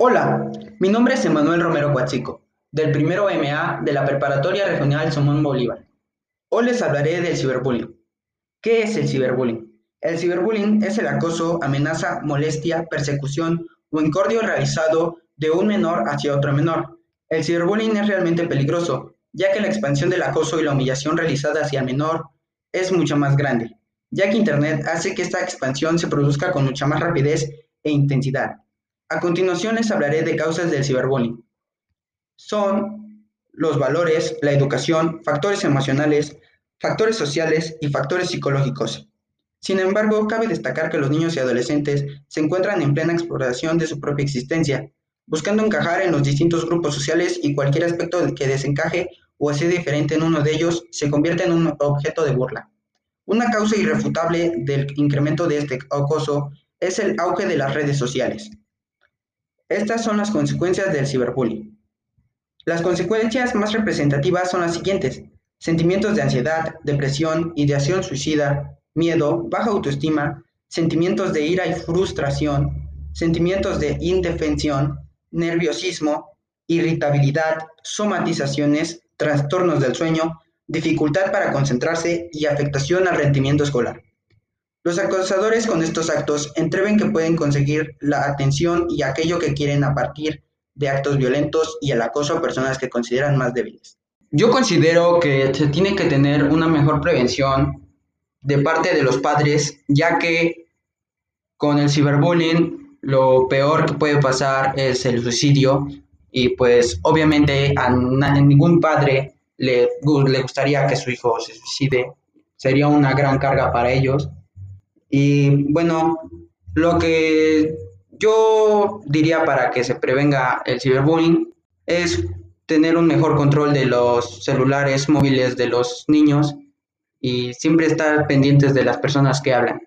Hola, mi nombre es Emanuel Romero Cuatzico, del primero MA de la Preparatoria Regional Simón Bolívar. Hoy les hablaré del ciberbullying. ¿Qué es el ciberbullying? El ciberbullying es el acoso, amenaza, molestia, persecución o incordio realizado de un menor hacia otro menor. El ciberbullying es realmente peligroso, ya que la expansión del acoso y la humillación realizada hacia el menor es mucho más grande, ya que Internet hace que esta expansión se produzca con mucha más rapidez e intensidad. A continuación les hablaré de causas del ciberbullying. Son los valores, la educación, factores emocionales, factores sociales y factores psicológicos. Sin embargo, cabe destacar que los niños y adolescentes se encuentran en plena exploración de su propia existencia, buscando encajar en los distintos grupos sociales y cualquier aspecto que desencaje o sea diferente en uno de ellos se convierte en un objeto de burla. Una causa irrefutable del incremento de este acoso es el auge de las redes sociales. Estas son las consecuencias del ciberbullying. Las consecuencias más representativas son las siguientes. Sentimientos de ansiedad, depresión, ideación suicida, miedo, baja autoestima, sentimientos de ira y frustración, sentimientos de indefensión, nerviosismo, irritabilidad, somatizaciones, trastornos del sueño, dificultad para concentrarse y afectación al rendimiento escolar. Los acosadores con estos actos entreven que pueden conseguir la atención y aquello que quieren a partir de actos violentos y el acoso a personas que consideran más débiles. Yo considero que se tiene que tener una mejor prevención de parte de los padres, ya que con el ciberbullying lo peor que puede pasar es el suicidio y pues obviamente a, ningún padre le, le gustaría que su hijo se suicide, sería una gran carga para ellos y bueno, lo que yo diría para que se prevenga el ciberbullying es tener un mejor control de los celulares móviles de los niños y siempre estar pendientes de las personas que hablan.